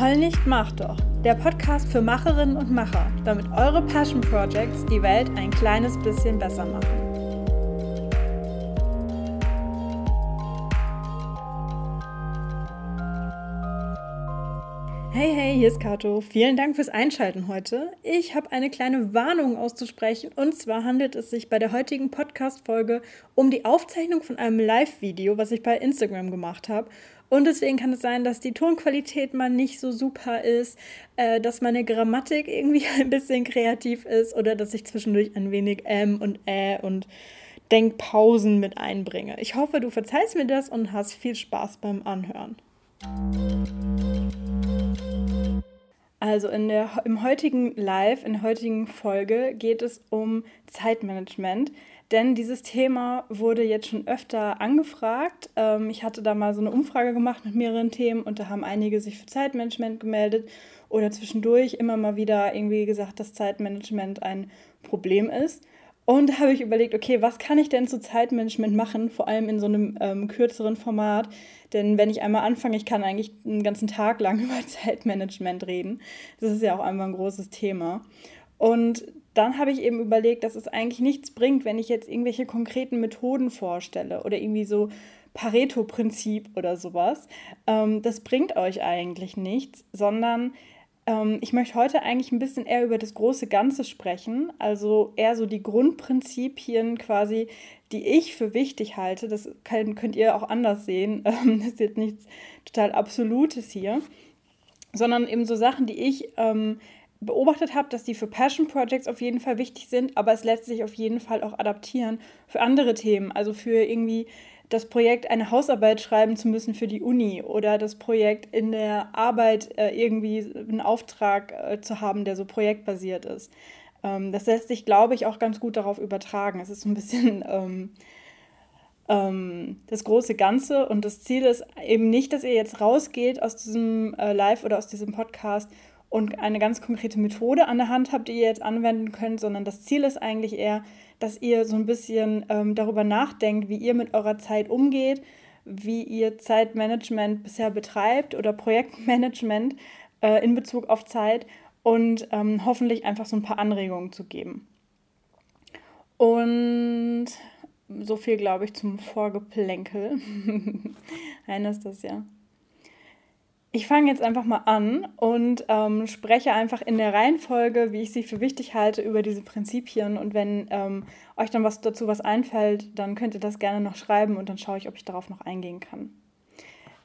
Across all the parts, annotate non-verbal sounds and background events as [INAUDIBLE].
Heul nicht, mach doch. Der Podcast für Macherinnen und Macher, damit eure Passion Projects die Welt ein kleines bisschen besser machen. Hey, hey, hier ist Kato. Vielen Dank fürs Einschalten heute. Ich habe eine kleine Warnung auszusprechen und zwar handelt es sich bei der heutigen Podcast-Folge um die Aufzeichnung von einem Live-Video, was ich bei Instagram gemacht habe. Und deswegen kann es sein, dass die Tonqualität mal nicht so super ist, äh, dass meine Grammatik irgendwie [LAUGHS] ein bisschen kreativ ist oder dass ich zwischendurch ein wenig ähm und äh und Denkpausen mit einbringe. Ich hoffe, du verzeihst mir das und hast viel Spaß beim Anhören. Also in der, im heutigen Live, in der heutigen Folge geht es um Zeitmanagement. Denn dieses Thema wurde jetzt schon öfter angefragt. Ähm, ich hatte da mal so eine Umfrage gemacht mit mehreren Themen und da haben einige sich für Zeitmanagement gemeldet oder zwischendurch immer mal wieder irgendwie gesagt, dass Zeitmanagement ein Problem ist. Und da habe ich überlegt, okay, was kann ich denn zu Zeitmanagement machen, vor allem in so einem ähm, kürzeren Format? Denn wenn ich einmal anfange, ich kann eigentlich einen ganzen Tag lang [LAUGHS] über Zeitmanagement reden. Das ist ja auch einfach ein großes Thema. Und dann habe ich eben überlegt, dass es eigentlich nichts bringt, wenn ich jetzt irgendwelche konkreten Methoden vorstelle oder irgendwie so Pareto-Prinzip oder sowas. Ähm, das bringt euch eigentlich nichts, sondern ähm, ich möchte heute eigentlich ein bisschen eher über das große Ganze sprechen, also eher so die Grundprinzipien quasi, die ich für wichtig halte. Das könnt ihr auch anders sehen. [LAUGHS] Ähm, das ist jetzt nichts total Absolutes hier, sondern eben so Sachen, die ich ähm, beobachtet habe, dass die für Passion Projects auf jeden Fall wichtig sind, aber es lässt sich auf jeden Fall auch adaptieren für andere Themen, also für irgendwie das Projekt eine Hausarbeit schreiben zu müssen für die Uni oder das Projekt in der Arbeit äh, irgendwie einen Auftrag äh, zu haben, der so projektbasiert ist. Ähm, das lässt sich, glaube ich, auch ganz gut darauf übertragen. Es ist so ein bisschen [LAUGHS] ähm, ähm, das große Ganze und das Ziel ist eben nicht, dass ihr jetzt rausgeht aus diesem äh, Live oder aus diesem Podcast und eine ganz konkrete Methode an der Hand habt, die ihr jetzt anwenden könnt, sondern das Ziel ist eigentlich eher, dass ihr so ein bisschen ähm, darüber nachdenkt, wie ihr mit eurer Zeit umgeht, wie ihr Zeitmanagement bisher betreibt oder Projektmanagement äh, in Bezug auf Zeit und ähm, hoffentlich einfach so ein paar Anregungen zu geben. Und so viel, glaube ich, zum Vorgeplänkel. [LAUGHS] Einer ist das ja. Ich fange jetzt einfach mal an und ähm, spreche einfach in der Reihenfolge, wie ich sie für wichtig halte, über diese Prinzipien. Und wenn ähm, euch dann was dazu was einfällt, dann könnt ihr das gerne noch schreiben und dann schaue ich, ob ich darauf noch eingehen kann.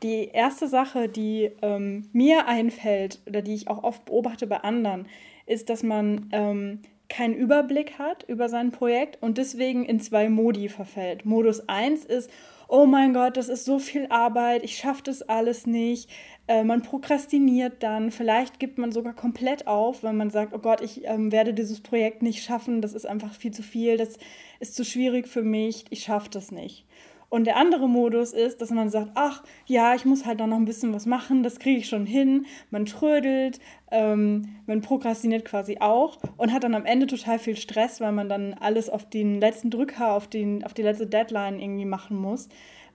Die erste Sache, die ähm, mir einfällt oder die ich auch oft beobachte bei anderen, ist, dass man ähm, keinen Überblick hat über sein Projekt und deswegen in zwei Modi verfällt. Modus 1 ist, oh mein Gott, das ist so viel Arbeit, ich schaffe das alles nicht. Äh, man prokrastiniert dann, vielleicht gibt man sogar komplett auf, wenn man sagt, oh Gott, ich ähm, werde dieses Projekt nicht schaffen, das ist einfach viel zu viel, das ist zu schwierig für mich, ich schaffe das nicht. Und der andere Modus ist, dass man sagt, ach ja, ich muss halt noch ein bisschen was machen, das kriege ich schon hin. Man trödelt, ähm, man prokrastiniert quasi auch und hat dann am Ende total viel Stress, weil man dann alles auf den letzten Drücker, auf, den, auf die letzte Deadline irgendwie machen muss.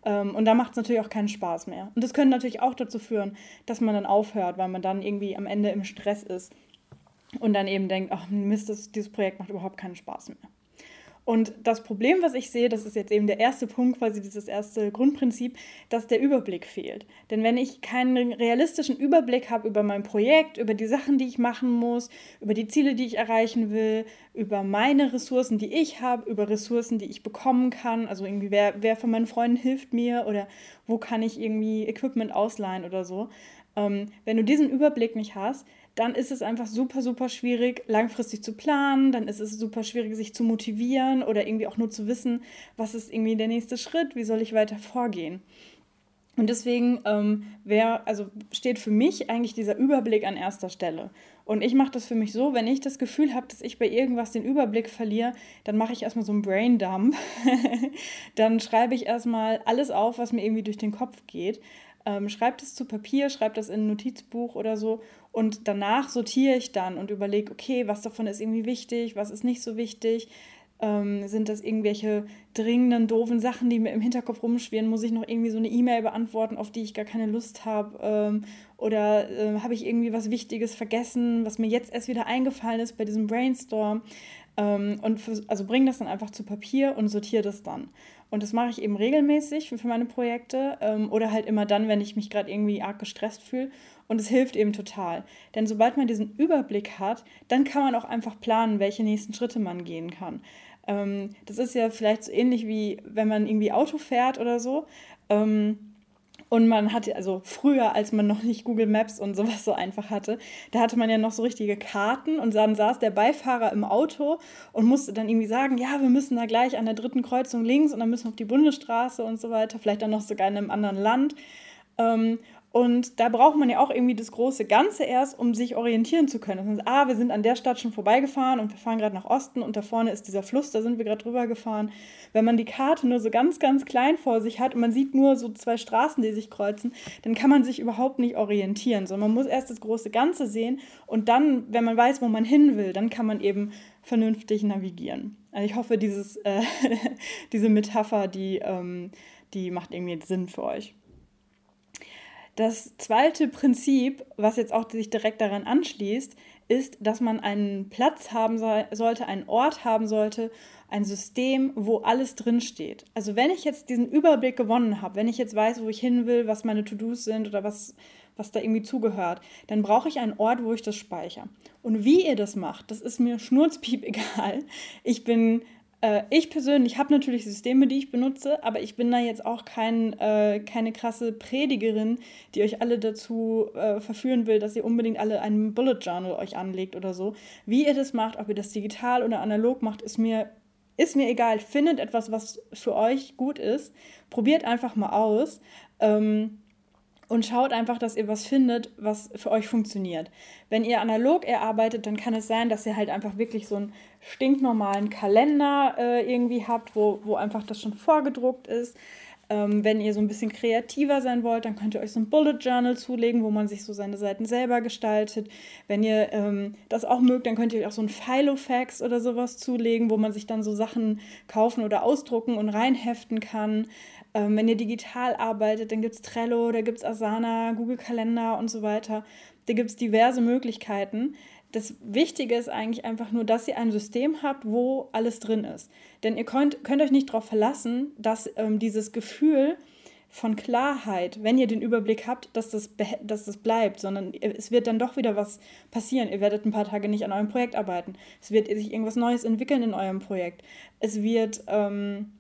Ähm, und da macht es natürlich auch keinen Spaß mehr. Und das könnte natürlich auch dazu führen, dass man dann aufhört, weil man dann irgendwie am Ende im Stress ist und dann eben denkt, ach Mist, das, dieses Projekt macht überhaupt keinen Spaß mehr. Und das Problem, was ich sehe, das ist jetzt eben der erste Punkt, quasi dieses erste Grundprinzip, dass der Überblick fehlt. Denn wenn ich keinen realistischen Überblick habe über mein Projekt, über die Sachen, die ich machen muss, über die Ziele, die ich erreichen will, über meine Ressourcen, die ich habe, über Ressourcen, die ich bekommen kann, also irgendwie wer, wer von meinen Freunden hilft mir oder wo kann ich irgendwie Equipment ausleihen oder so. Ähm, wenn du diesen Überblick nicht hast, dann ist es einfach super, super schwierig, langfristig zu planen. Dann ist es super schwierig, sich zu motivieren oder irgendwie auch nur zu wissen, was ist irgendwie der nächste Schritt, wie soll ich weiter vorgehen. Und deswegen ähm, wär, also steht für mich eigentlich dieser Überblick an erster Stelle. Und ich mache das für mich so, wenn ich das Gefühl habe, dass ich bei irgendwas den Überblick verliere, dann mache ich erstmal so einen Braindump. [LAUGHS] dann schreibe ich erstmal alles auf, was mir irgendwie durch den Kopf geht. Ähm, schreibe das zu Papier, schreibe das in ein Notizbuch oder so und danach sortiere ich dann und überlege, okay, was davon ist irgendwie wichtig, was ist nicht so wichtig. Ähm, sind das irgendwelche dringenden, doofen Sachen, die mir im Hinterkopf rumschwirren? Muss ich noch irgendwie so eine E-Mail beantworten, auf die ich gar keine Lust habe? Ähm, oder äh, habe ich irgendwie was Wichtiges vergessen, was mir jetzt erst wieder eingefallen ist bei diesem Brainstorm? Ähm, und für, also bring das dann einfach zu Papier und sortiere das dann. Und das mache ich eben regelmäßig für meine Projekte ähm, oder halt immer dann, wenn ich mich gerade irgendwie arg gestresst fühle. Und es hilft eben total. Denn sobald man diesen Überblick hat, dann kann man auch einfach planen, welche nächsten Schritte man gehen kann. Ähm, das ist ja vielleicht so ähnlich wie wenn man irgendwie Auto fährt oder so. Ähm, und man hatte, also früher, als man noch nicht Google Maps und sowas so einfach hatte, da hatte man ja noch so richtige Karten und dann saß der Beifahrer im Auto und musste dann irgendwie sagen, ja, wir müssen da gleich an der dritten Kreuzung links und dann müssen wir auf die Bundesstraße und so weiter, vielleicht dann noch sogar in einem anderen Land. Ähm, und da braucht man ja auch irgendwie das große Ganze erst, um sich orientieren zu können. Das heißt, ah, wir sind an der Stadt schon vorbeigefahren und wir fahren gerade nach Osten und da vorne ist dieser Fluss, da sind wir gerade drüber gefahren. Wenn man die Karte nur so ganz, ganz klein vor sich hat und man sieht nur so zwei Straßen, die sich kreuzen, dann kann man sich überhaupt nicht orientieren. Sondern man muss erst das große Ganze sehen und dann, wenn man weiß, wo man hin will, dann kann man eben vernünftig navigieren. Also ich hoffe, dieses, äh, [LAUGHS] diese Metapher, die, ähm, die macht irgendwie Sinn für euch. Das zweite Prinzip, was jetzt auch sich direkt daran anschließt, ist, dass man einen Platz haben sollte, einen Ort haben sollte, ein System, wo alles drinsteht. Also wenn ich jetzt diesen Überblick gewonnen habe, wenn ich jetzt weiß, wo ich hin will, was meine To-Dos sind oder was, was da irgendwie zugehört, dann brauche ich einen Ort, wo ich das speichere. Und wie ihr das macht, das ist mir schnurzpiep [LAUGHS] egal. Ich bin äh, ich persönlich habe natürlich Systeme, die ich benutze, aber ich bin da jetzt auch kein, äh, keine krasse Predigerin, die euch alle dazu äh, verführen will, dass ihr unbedingt alle einen Bullet Journal euch anlegt oder so. Wie ihr das macht, ob ihr das digital oder analog macht, ist mir, ist mir egal. Findet etwas, was für euch gut ist. Probiert einfach mal aus. Ähm, und schaut einfach, dass ihr was findet, was für euch funktioniert. Wenn ihr analog erarbeitet, dann kann es sein, dass ihr halt einfach wirklich so einen stinknormalen Kalender äh, irgendwie habt, wo, wo einfach das schon vorgedruckt ist. Ähm, wenn ihr so ein bisschen kreativer sein wollt, dann könnt ihr euch so ein Bullet Journal zulegen, wo man sich so seine Seiten selber gestaltet. Wenn ihr ähm, das auch mögt, dann könnt ihr euch auch so ein Filofax oder sowas zulegen, wo man sich dann so Sachen kaufen oder ausdrucken und reinheften kann. Ähm, wenn ihr digital arbeitet, dann gibt es Trello, da gibt es Asana, Google Kalender und so weiter. Da gibt es diverse Möglichkeiten. Das Wichtige ist eigentlich einfach nur, dass ihr ein System habt, wo alles drin ist. Denn ihr könnt, könnt euch nicht darauf verlassen, dass ähm, dieses Gefühl von Klarheit, wenn ihr den Überblick habt, dass das, dass das bleibt, sondern es wird dann doch wieder was passieren. Ihr werdet ein paar Tage nicht an eurem Projekt arbeiten. Es wird sich irgendwas Neues entwickeln in eurem Projekt. Es wird ähm,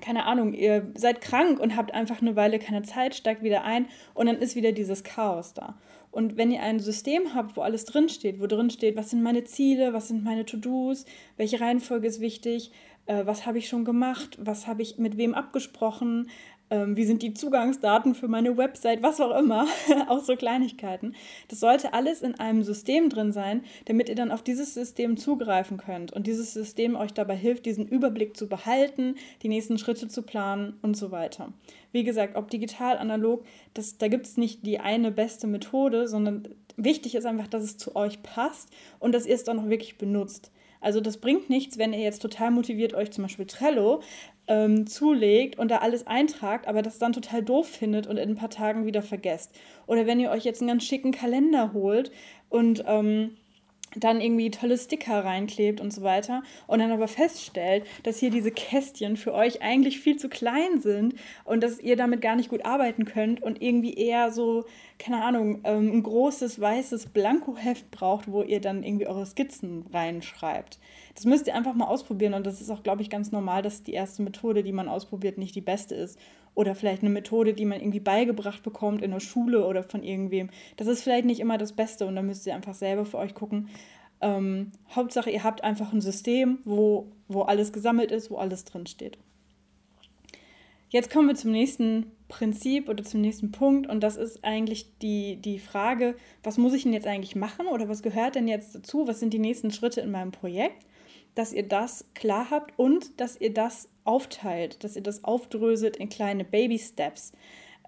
keine Ahnung, ihr seid krank und habt einfach eine Weile keine Zeit, steigt wieder ein und dann ist wieder dieses Chaos da. Und wenn ihr ein System habt, wo alles drinsteht, wo drin steht, was sind meine Ziele, was sind meine To-Dos, welche Reihenfolge ist wichtig, äh, was habe ich schon gemacht, was habe ich mit wem abgesprochen, ähm, wie sind die Zugangsdaten für meine Website, was auch immer, [LAUGHS] auch so Kleinigkeiten. Das sollte alles in einem System drin sein, damit ihr dann auf dieses System zugreifen könnt und dieses System euch dabei hilft, diesen Überblick zu behalten, die nächsten Schritte zu planen und so weiter. Wie gesagt, ob digital, analog, das, da gibt es nicht die eine beste Methode, sondern wichtig ist einfach, dass es zu euch passt und dass ihr es dann auch wirklich benutzt. Also das bringt nichts, wenn ihr jetzt total motiviert euch zum Beispiel Trello ähm, zulegt und da alles eintragt, aber das dann total doof findet und in ein paar Tagen wieder vergesst. Oder wenn ihr euch jetzt einen ganz schicken Kalender holt und ähm, dann irgendwie tolle Sticker reinklebt und so weiter und dann aber feststellt, dass hier diese Kästchen für euch eigentlich viel zu klein sind und dass ihr damit gar nicht gut arbeiten könnt und irgendwie eher so, keine Ahnung, ähm, ein großes weißes Blankoheft braucht, wo ihr dann irgendwie eure Skizzen reinschreibt. Das müsst ihr einfach mal ausprobieren und das ist auch, glaube ich, ganz normal, dass die erste Methode, die man ausprobiert, nicht die beste ist oder vielleicht eine Methode, die man irgendwie beigebracht bekommt in der Schule oder von irgendwem. Das ist vielleicht nicht immer das Beste und da müsst ihr einfach selber für euch gucken. Ähm, Hauptsache, ihr habt einfach ein System, wo, wo alles gesammelt ist, wo alles drin steht. Jetzt kommen wir zum nächsten Prinzip oder zum nächsten Punkt und das ist eigentlich die, die Frage, was muss ich denn jetzt eigentlich machen oder was gehört denn jetzt dazu? Was sind die nächsten Schritte in meinem Projekt? Dass ihr das klar habt und dass ihr das aufteilt, dass ihr das aufdröselt in kleine Baby-Steps.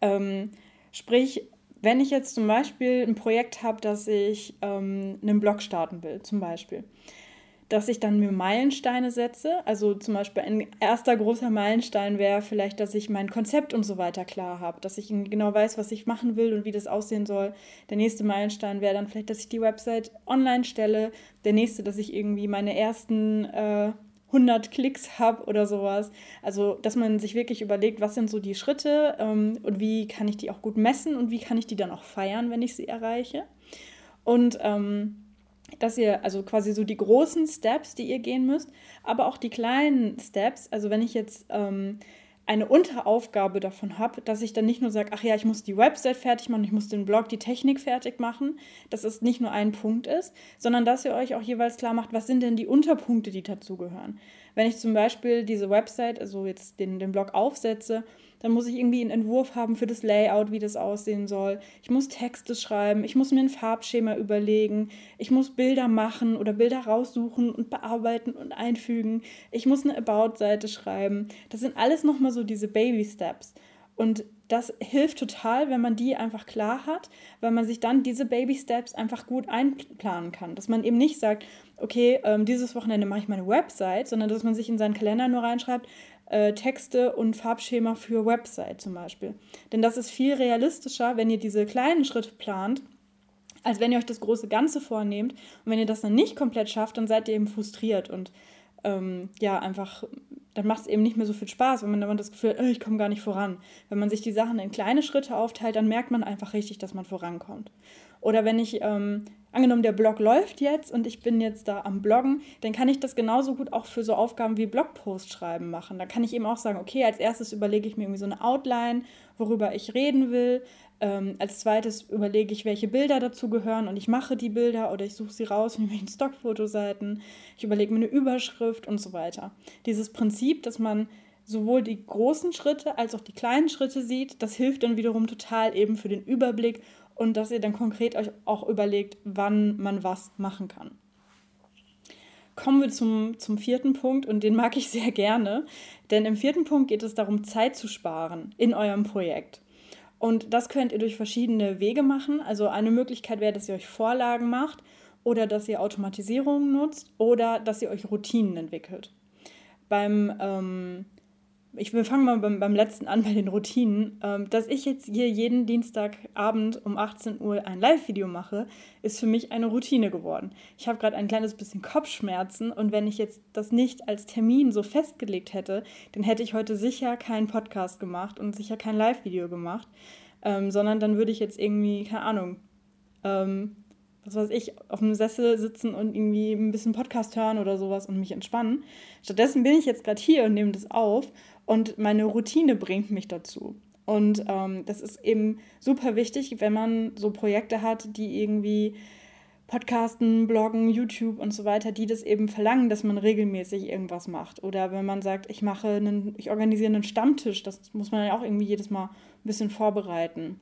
Ähm, sprich, wenn ich jetzt zum Beispiel ein Projekt habe, dass ich ähm, einen Blog starten will, zum Beispiel, dass ich dann mir Meilensteine setze. Also zum Beispiel ein erster großer Meilenstein wäre vielleicht, dass ich mein Konzept und so weiter klar habe, dass ich genau weiß, was ich machen will und wie das aussehen soll. Der nächste Meilenstein wäre dann vielleicht, dass ich die Website online stelle. Der nächste, dass ich irgendwie meine ersten äh, 100 Klicks habe oder sowas. Also, dass man sich wirklich überlegt, was sind so die Schritte ähm, und wie kann ich die auch gut messen und wie kann ich die dann auch feiern, wenn ich sie erreiche. Und ähm, dass ihr, also quasi so die großen Steps, die ihr gehen müsst, aber auch die kleinen Steps. Also wenn ich jetzt ähm, eine Unteraufgabe davon habe, dass ich dann nicht nur sage, ach ja, ich muss die Website fertig machen, ich muss den Blog, die Technik fertig machen, dass es nicht nur ein Punkt ist, sondern dass ihr euch auch jeweils klar macht, was sind denn die Unterpunkte, die dazugehören. Wenn ich zum Beispiel diese Website, also jetzt den, den Blog aufsetze dann muss ich irgendwie einen Entwurf haben für das Layout, wie das aussehen soll. Ich muss Texte schreiben, ich muss mir ein Farbschema überlegen, ich muss Bilder machen oder Bilder raussuchen und bearbeiten und einfügen. Ich muss eine About-Seite schreiben. Das sind alles nochmal so diese Baby-Steps. Und das hilft total, wenn man die einfach klar hat, weil man sich dann diese Baby Steps einfach gut einplanen kann. Dass man eben nicht sagt, okay, ähm, dieses Wochenende mache ich meine Website, sondern dass man sich in seinen Kalender nur reinschreibt, äh, Texte und Farbschema für Website zum Beispiel. Denn das ist viel realistischer, wenn ihr diese kleinen Schritte plant, als wenn ihr euch das große Ganze vornehmt. Und wenn ihr das dann nicht komplett schafft, dann seid ihr eben frustriert und ähm, ja, einfach, dann macht es eben nicht mehr so viel Spaß, wenn man dann das Gefühl hat, oh, ich komme gar nicht voran. Wenn man sich die Sachen in kleine Schritte aufteilt, dann merkt man einfach richtig, dass man vorankommt. Oder wenn ich ähm, angenommen, der Blog läuft jetzt und ich bin jetzt da am Bloggen, dann kann ich das genauso gut auch für so Aufgaben wie Blogpost schreiben machen. Da kann ich eben auch sagen, okay, als erstes überlege ich mir irgendwie so eine Outline, worüber ich reden will. Ähm, als zweites überlege ich, welche Bilder dazu gehören und ich mache die Bilder oder ich suche sie raus mit welchen Stockfotoseiten. Ich überlege mir eine Überschrift und so weiter. Dieses Prinzip, dass man sowohl die großen Schritte als auch die kleinen Schritte sieht, das hilft dann wiederum total eben für den Überblick und dass ihr dann konkret euch auch überlegt, wann man was machen kann. Kommen wir zum, zum vierten Punkt und den mag ich sehr gerne, denn im vierten Punkt geht es darum, Zeit zu sparen in eurem Projekt. Und das könnt ihr durch verschiedene Wege machen. Also eine Möglichkeit wäre, dass ihr euch Vorlagen macht oder dass ihr Automatisierungen nutzt oder dass ihr euch Routinen entwickelt. Beim ähm, ich will fangen mal beim, beim letzten an, bei den Routinen. Ähm, dass ich jetzt hier jeden Dienstagabend um 18 Uhr ein Live-Video mache, ist für mich eine Routine geworden. Ich habe gerade ein kleines bisschen Kopfschmerzen und wenn ich jetzt das nicht als Termin so festgelegt hätte, dann hätte ich heute sicher keinen Podcast gemacht und sicher kein Live-Video gemacht, ähm, sondern dann würde ich jetzt irgendwie, keine Ahnung, ähm, was weiß ich, auf einem Sessel sitzen und irgendwie ein bisschen Podcast hören oder sowas und mich entspannen. Stattdessen bin ich jetzt gerade hier und nehme das auf und meine Routine bringt mich dazu. Und ähm, das ist eben super wichtig, wenn man so Projekte hat, die irgendwie Podcasten, Bloggen, YouTube und so weiter, die das eben verlangen, dass man regelmäßig irgendwas macht. Oder wenn man sagt, ich mache einen, ich organisiere einen Stammtisch, das muss man ja auch irgendwie jedes Mal ein bisschen vorbereiten.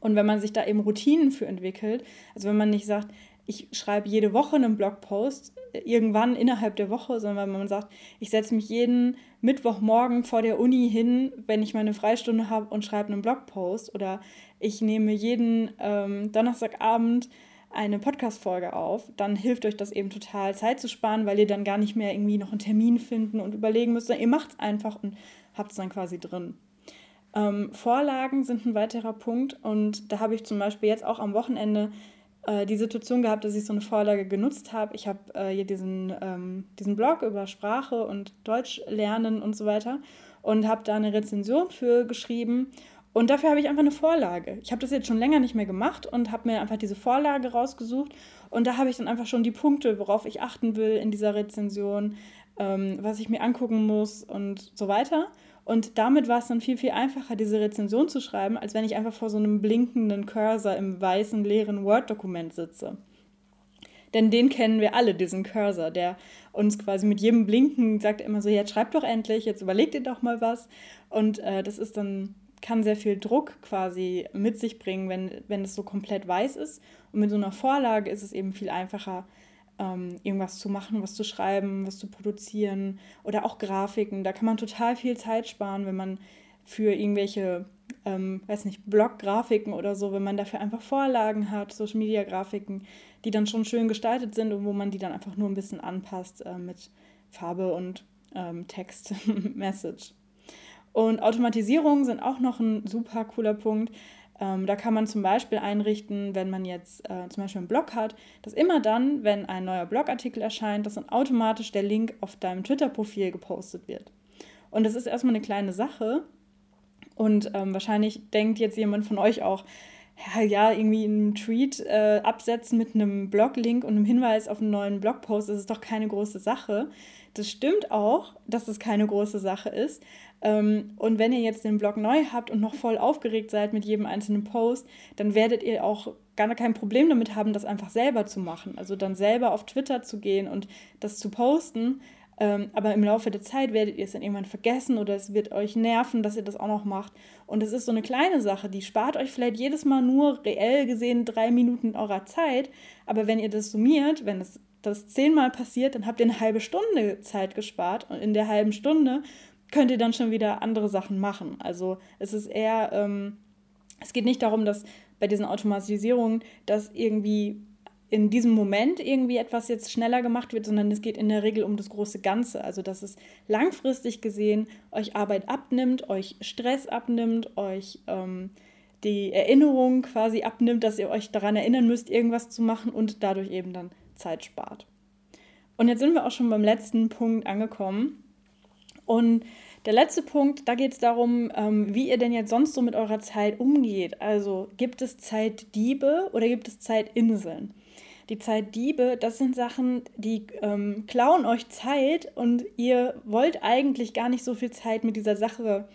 Und wenn man sich da eben Routinen für entwickelt, also wenn man nicht sagt, ich schreibe jede Woche einen Blogpost, irgendwann innerhalb der Woche, sondern wenn man sagt, ich setze mich jeden Mittwochmorgen vor der Uni hin, wenn ich meine Freistunde habe und schreibe einen Blogpost oder ich nehme jeden ähm, Donnerstagabend eine Podcast-Folge auf, dann hilft euch das eben total Zeit zu sparen, weil ihr dann gar nicht mehr irgendwie noch einen Termin finden und überlegen müsst, ihr macht es einfach und habt es dann quasi drin. Ähm, Vorlagen sind ein weiterer Punkt und da habe ich zum Beispiel jetzt auch am Wochenende äh, die Situation gehabt, dass ich so eine Vorlage genutzt habe. Ich habe äh, hier diesen, ähm, diesen Blog über Sprache und Deutsch lernen und so weiter und habe da eine Rezension für geschrieben. Und dafür habe ich einfach eine Vorlage. Ich habe das jetzt schon länger nicht mehr gemacht und habe mir einfach diese Vorlage rausgesucht. Und da habe ich dann einfach schon die Punkte, worauf ich achten will in dieser Rezension, ähm, was ich mir angucken muss und so weiter. Und damit war es dann viel, viel einfacher, diese Rezension zu schreiben, als wenn ich einfach vor so einem blinkenden Cursor im weißen, leeren Word-Dokument sitze. Denn den kennen wir alle, diesen Cursor, der uns quasi mit jedem Blinken sagt immer so, jetzt schreibt doch endlich, jetzt überlegt ihr doch mal was. Und äh, das ist dann, kann sehr viel Druck quasi mit sich bringen, wenn, wenn es so komplett weiß ist. Und mit so einer Vorlage ist es eben viel einfacher, ähm, irgendwas zu machen, was zu schreiben, was zu produzieren oder auch Grafiken. Da kann man total viel Zeit sparen, wenn man für irgendwelche ähm, weiß nicht, Blog-Grafiken oder so, wenn man dafür einfach Vorlagen hat, Social-Media-Grafiken, die dann schon schön gestaltet sind und wo man die dann einfach nur ein bisschen anpasst äh, mit Farbe und ähm, Text, [LAUGHS] Message. Und Automatisierungen sind auch noch ein super cooler Punkt. Ähm, da kann man zum Beispiel einrichten, wenn man jetzt äh, zum Beispiel einen Blog hat, dass immer dann, wenn ein neuer Blogartikel erscheint, dass dann automatisch der Link auf deinem Twitter-Profil gepostet wird. Und das ist erstmal eine kleine Sache. Und ähm, wahrscheinlich denkt jetzt jemand von euch auch, ja, irgendwie einen Tweet äh, absetzen mit einem Blog-Link und einem Hinweis auf einen neuen Blogpost, das ist doch keine große Sache. Das stimmt auch, dass es keine große Sache ist. Ähm, und wenn ihr jetzt den Blog neu habt und noch voll aufgeregt seid mit jedem einzelnen Post, dann werdet ihr auch gar kein Problem damit haben, das einfach selber zu machen. Also dann selber auf Twitter zu gehen und das zu posten. Ähm, aber im Laufe der Zeit werdet ihr es dann irgendwann vergessen oder es wird euch nerven, dass ihr das auch noch macht. Und es ist so eine kleine Sache, die spart euch vielleicht jedes Mal nur reell gesehen drei Minuten eurer Zeit. Aber wenn ihr das summiert, wenn es das zehnmal passiert, dann habt ihr eine halbe Stunde Zeit gespart. Und in der halben Stunde könnt ihr dann schon wieder andere Sachen machen. Also es ist eher, ähm, es geht nicht darum, dass bei diesen Automatisierungen, dass irgendwie in diesem Moment irgendwie etwas jetzt schneller gemacht wird, sondern es geht in der Regel um das große Ganze. Also dass es langfristig gesehen euch Arbeit abnimmt, euch Stress abnimmt, euch ähm, die Erinnerung quasi abnimmt, dass ihr euch daran erinnern müsst, irgendwas zu machen und dadurch eben dann Zeit spart. Und jetzt sind wir auch schon beim letzten Punkt angekommen. Und der letzte Punkt, da geht es darum, ähm, wie ihr denn jetzt sonst so mit eurer Zeit umgeht. Also gibt es Zeitdiebe oder gibt es Zeitinseln? Die Zeitdiebe, das sind Sachen, die ähm, klauen euch Zeit und ihr wollt eigentlich gar nicht so viel Zeit mit dieser Sache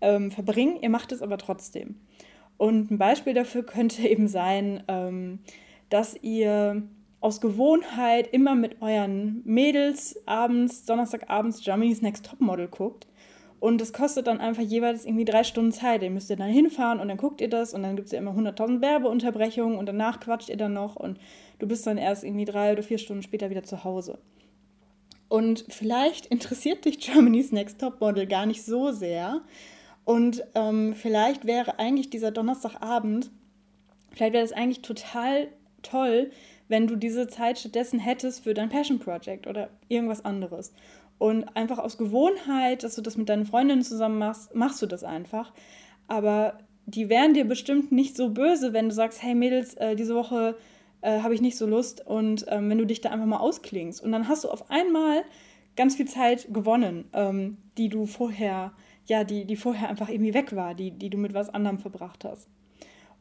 ähm, verbringen, ihr macht es aber trotzdem. Und ein Beispiel dafür [LAUGHS] könnte eben sein, ähm, dass ihr aus Gewohnheit immer mit euren Mädels abends, Donnerstagabends Germany's Next Topmodel guckt. Und das kostet dann einfach jeweils irgendwie drei Stunden Zeit. Ihr müsst ihr dann hinfahren und dann guckt ihr das und dann gibt es ja immer 100.000 Werbeunterbrechungen und danach quatscht ihr dann noch und du bist dann erst irgendwie drei oder vier Stunden später wieder zu Hause. Und vielleicht interessiert dich Germany's Next Topmodel gar nicht so sehr. Und ähm, vielleicht wäre eigentlich dieser Donnerstagabend, vielleicht wäre das eigentlich total toll, wenn du diese Zeit stattdessen hättest für dein Passion Project oder irgendwas anderes. Und einfach aus Gewohnheit, dass du das mit deinen Freundinnen zusammen machst, machst du das einfach. Aber die wären dir bestimmt nicht so böse, wenn du sagst, hey Mädels, äh, diese Woche äh, habe ich nicht so Lust und ähm, wenn du dich da einfach mal ausklingst. Und dann hast du auf einmal ganz viel Zeit gewonnen, ähm, die du vorher, ja, die, die vorher einfach irgendwie weg war, die, die du mit was anderem verbracht hast.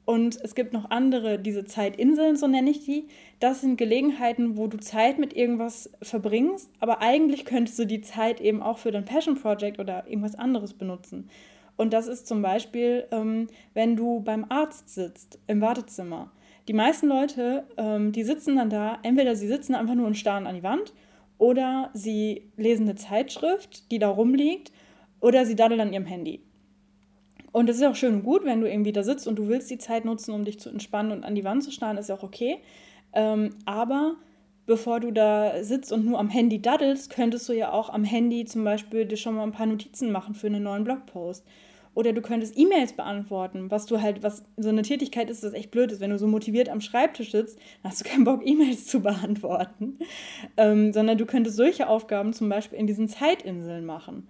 Und es gibt noch andere, diese Zeitinseln, so nenne ich die. Das sind Gelegenheiten, wo du Zeit mit irgendwas verbringst, aber eigentlich könntest du die Zeit eben auch für dein Passion Project oder irgendwas anderes benutzen. Und das ist zum Beispiel, ähm, wenn du beim Arzt sitzt, im Wartezimmer. Die meisten Leute, ähm, die sitzen dann da, entweder sie sitzen einfach nur und starren an die Wand oder sie lesen eine Zeitschrift, die da rumliegt, oder sie daddeln an ihrem Handy. Und das ist auch schön und gut, wenn du irgendwie da sitzt und du willst die Zeit nutzen, um dich zu entspannen und an die Wand zu starren, ist ja auch okay. Ähm, aber bevor du da sitzt und nur am Handy daddelst, könntest du ja auch am Handy zum Beispiel dir schon mal ein paar Notizen machen für einen neuen Blogpost. Oder du könntest E-Mails beantworten, was du halt, was so eine Tätigkeit ist, das echt blöd ist. Wenn du so motiviert am Schreibtisch sitzt, hast du keinen Bock, [LAUGHS] E-Mails zu beantworten. Ähm, sondern du könntest solche Aufgaben zum Beispiel in diesen Zeitinseln machen.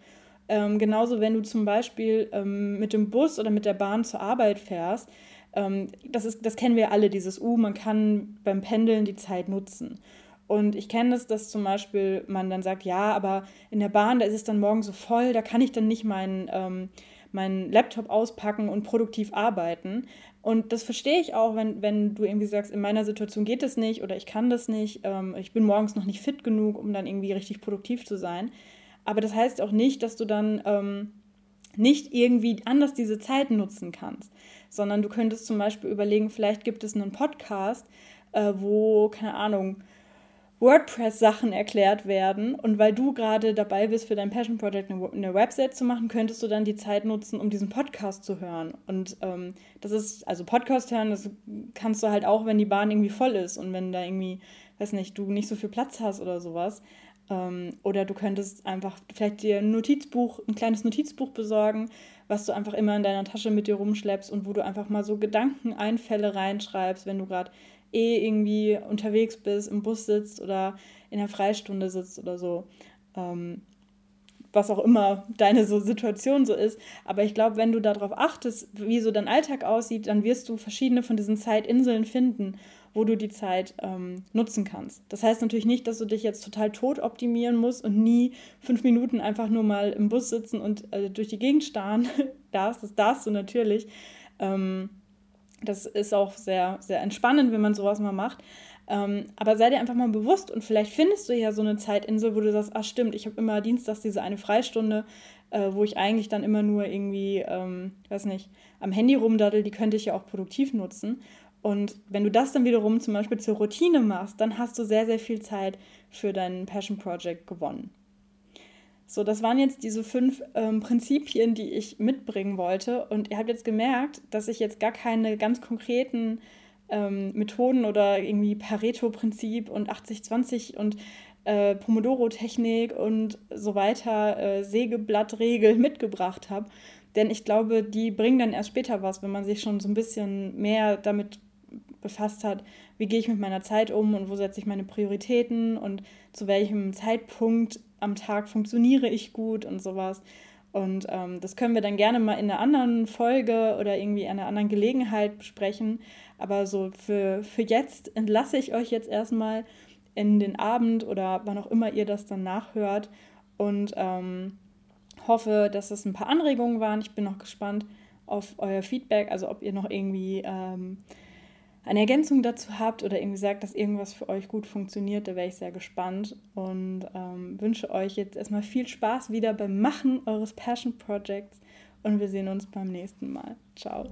Ähm, genauso, wenn du zum Beispiel ähm, mit dem Bus oder mit der Bahn zur Arbeit fährst, ähm, das, ist, das kennen wir alle, dieses U, uh, man kann beim Pendeln die Zeit nutzen. Und ich kenne es, dass zum Beispiel man dann sagt, ja, aber in der Bahn, da ist es dann morgen so voll, da kann ich dann nicht meinen, ähm, meinen Laptop auspacken und produktiv arbeiten. Und das verstehe ich auch, wenn, wenn du irgendwie sagst, in meiner Situation geht das nicht oder ich kann das nicht, ähm, ich bin morgens noch nicht fit genug, um dann irgendwie richtig produktiv zu sein. Aber das heißt auch nicht, dass du dann ähm, nicht irgendwie anders diese Zeit nutzen kannst, sondern du könntest zum Beispiel überlegen, vielleicht gibt es einen Podcast, äh, wo, keine Ahnung, WordPress-Sachen erklärt werden und weil du gerade dabei bist, für dein Passion Project eine, Website zu machen, könntest du dann die Zeit nutzen, um diesen Podcast zu hören. Und ähm, das ist, also Podcast hören, das kannst du halt auch, wenn die Bahn irgendwie voll ist und wenn da irgendwie, weiß nicht, du nicht so viel Platz hast oder sowas. Ähm, oder du könntest einfach vielleicht dir ein Notizbuch, ein kleines Notizbuch besorgen, was du einfach immer in deiner Tasche mit dir rumschleppst und wo du einfach mal so Gedankeneinfälle reinschreibst, wenn du gerade eh irgendwie unterwegs bist, im Bus sitzt oder in der Freistunde sitzt oder so. Ähm, was auch immer deine so Situation so ist. Aber ich glaube, wenn du darauf achtest, wie so dein Alltag aussieht, dann wirst du verschiedene von diesen Zeitinseln finden, wo du die Zeit ähm, nutzen kannst. Das heißt natürlich nicht, dass du dich jetzt total tot optimieren musst und nie fünf Minuten einfach nur mal im Bus sitzen und äh, durch die Gegend starren [LAUGHS] darfst. Das darfst du natürlich. Ähm, das ist auch sehr, sehr entspannend, wenn man sowas mal macht. Ähm, aber sei dir einfach mal bewusst und vielleicht findest du ja so eine Zeitinsel, wo du sagst, ach stimmt, ich habe immer dienstags diese eine Freistunde, äh, wo ich eigentlich dann immer nur irgendwie, ähm, weiß nicht, am Handy rumdaddel, die könnte ich ja auch produktiv nutzen. Und wenn du das dann wiederum zum Beispiel zur Routine machst, dann hast du sehr, sehr viel Zeit für dein Passion Project gewonnen. So, das waren jetzt diese fünf ähm, Prinzipien, die ich mitbringen wollte. Und ihr habt jetzt gemerkt, dass ich jetzt gar keine ganz konkreten ähm, Methoden oder irgendwie Pareto-Prinzip und 80-20 und äh, Pomodoro-Technik und so weiter, äh, Sägeblattregel [LAUGHS] mitgebracht habe. Denn ich glaube, die bringen dann erst später was, wenn man sich schon so ein bisschen mehr damit befasst hat, wie gehe ich mit meiner Zeit um und wo setze ich meine Prioritäten und zu welchem Zeitpunkt am Tag funktioniere ich gut und sowas. Und ähm, das können wir dann gerne mal in einer anderen Folge oder irgendwie einer anderen Gelegenheit besprechen. Aber so für, für jetzt entlasse ich euch jetzt erstmal in den Abend oder wann auch immer ihr das dann nachhört und ähm, hoffe, dass es ein paar Anregungen waren. Ich bin noch gespannt auf euer Feedback, also ob ihr noch irgendwie ähm, eine Ergänzung dazu habt oder irgendwie sagt, dass irgendwas für euch gut funktioniert, da wäre ich sehr gespannt und ähm, wünsche euch jetzt erstmal viel Spaß wieder beim Machen eures Passion Projects und wir sehen uns beim nächsten Mal. Ciao.